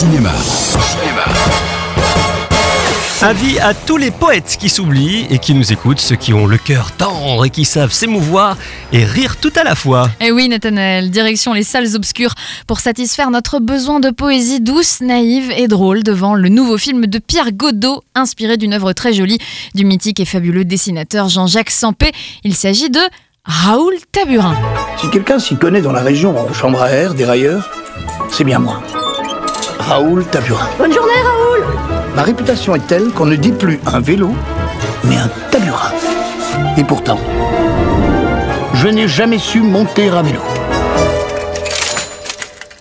cinéma. Avis à tous les poètes qui s'oublient et qui nous écoutent, ceux qui ont le cœur tendre et qui savent s'émouvoir et rire tout à la fois. Eh oui, Nathanaël, direction les salles obscures pour satisfaire notre besoin de poésie douce, naïve et drôle devant le nouveau film de Pierre Godot, inspiré d'une œuvre très jolie du mythique et fabuleux dessinateur Jean-Jacques Sampé. Il s'agit de Raoul Taburin. Si quelqu'un s'y connaît dans la région en chambre à air, dérailleur, c'est bien moi. Raoul Taburin. Bonne journée Raoul Ma réputation est telle qu'on ne dit plus un vélo, mais un taburin. Et pourtant, je n'ai jamais su monter à vélo.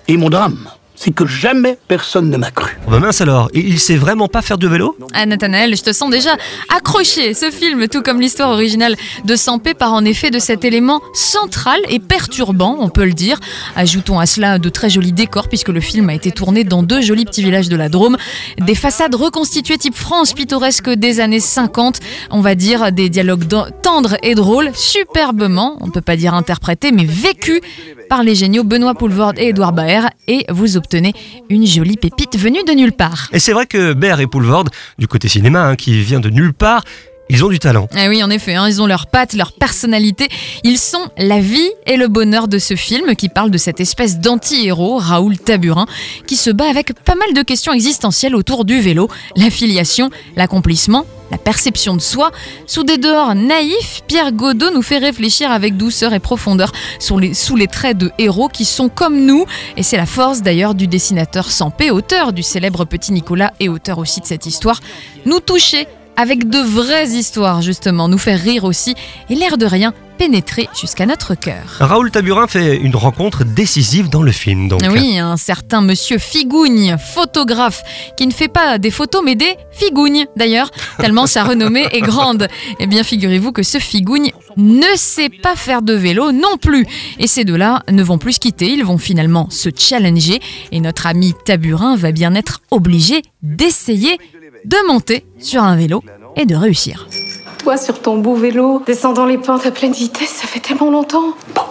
Et mon drame, c'est que jamais personne ne m'a cru. Oh bah mince alors, il sait vraiment pas faire de vélo? Ah Nathanaël, je te sens déjà accroché. Ce film, tout comme l'histoire originale de Sampé, part en effet de cet élément central et perturbant, on peut le dire. Ajoutons à cela de très jolis décors, puisque le film a été tourné dans deux jolis petits villages de la Drôme. Des façades reconstituées type France pittoresque des années 50, on va dire des dialogues tendres et drôles, superbement, on ne peut pas dire interprétés, mais vécus par les géniaux Benoît Poulvord et Édouard Baer, et vous obtenez une jolie pépite venue de nulle part. Et c'est vrai que Baer et Poulvord, du côté cinéma, hein, qui vient de nulle part, ils ont du talent. Ah oui, en effet, hein, ils ont leurs pattes, leur personnalité. Ils sont la vie et le bonheur de ce film qui parle de cette espèce d'anti-héros, Raoul Taburin, qui se bat avec pas mal de questions existentielles autour du vélo, l'affiliation, l'accomplissement la perception de soi. Sous des dehors naïfs, Pierre Godot nous fait réfléchir avec douceur et profondeur sous les, sous les traits de héros qui sont comme nous. Et c'est la force d'ailleurs du dessinateur Sampé, auteur du célèbre Petit Nicolas et auteur aussi de cette histoire, nous toucher avec de vraies histoires justement, nous faire rire aussi et l'air de rien pénétrer jusqu'à notre cœur. Raoul Taburin fait une rencontre décisive dans le film. Donc. Oui, un certain monsieur Figougne, photographe, qui ne fait pas des photos mais des figouignes d'ailleurs, tellement sa renommée est grande. Eh bien, figurez-vous que ce Figougne ne sait pas faire de vélo non plus. Et ces deux-là ne vont plus se quitter, ils vont finalement se challenger et notre ami Taburin va bien être obligé d'essayer de monter sur un vélo et de réussir. Toi sur ton beau vélo, descendant les pentes à pleine vitesse, ça fait tellement longtemps. Bon,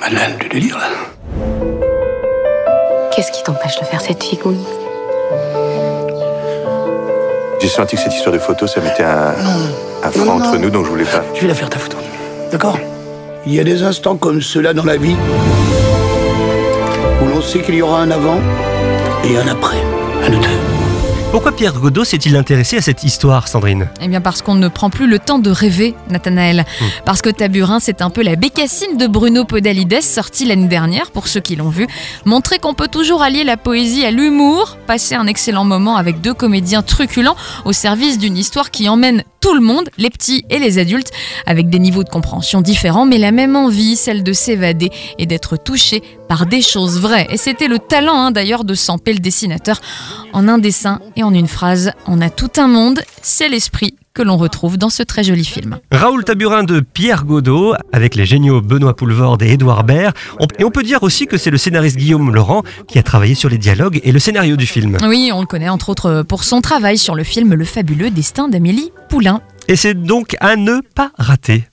malin du délire là. Qu'est-ce qui t'empêche de faire cette figouille? J'ai senti que cette histoire de photo, ça mettait un, un frein Non, non, entre non. nous, donc je voulais pas. Je vais la faire ta photo. D'accord? Il y a des instants comme ceux-là dans la vie où l'on sait qu'il y aura un avant et un après. À nous deux. Pourquoi Pierre Godot s'est-il intéressé à cette histoire, Sandrine? Eh bien parce qu'on ne prend plus le temps de rêver, Nathanaël. Parce que Taburin, c'est un peu la bécassine de Bruno Podalides, sorti l'année dernière, pour ceux qui l'ont vu. Montrer qu'on peut toujours allier la poésie à l'humour, passer un excellent moment avec deux comédiens truculents au service d'une histoire qui emmène tout le monde, les petits et les adultes, avec des niveaux de compréhension différents, mais la même envie, celle de s'évader et d'être touché par des choses vraies. Et c'était le talent hein, d'ailleurs de Sampé, le dessinateur. En un dessin et en une phrase, on a tout un monde, c'est l'esprit que l'on retrouve dans ce très joli film. Raoul Taburin de Pierre Godot, avec les géniaux Benoît Poulvord et Édouard Baird. Et on peut dire aussi que c'est le scénariste Guillaume Laurent qui a travaillé sur les dialogues et le scénario du film. Oui, on le connaît entre autres pour son travail sur le film Le fabuleux destin d'Amélie Poulain. Et c'est donc à ne pas rater.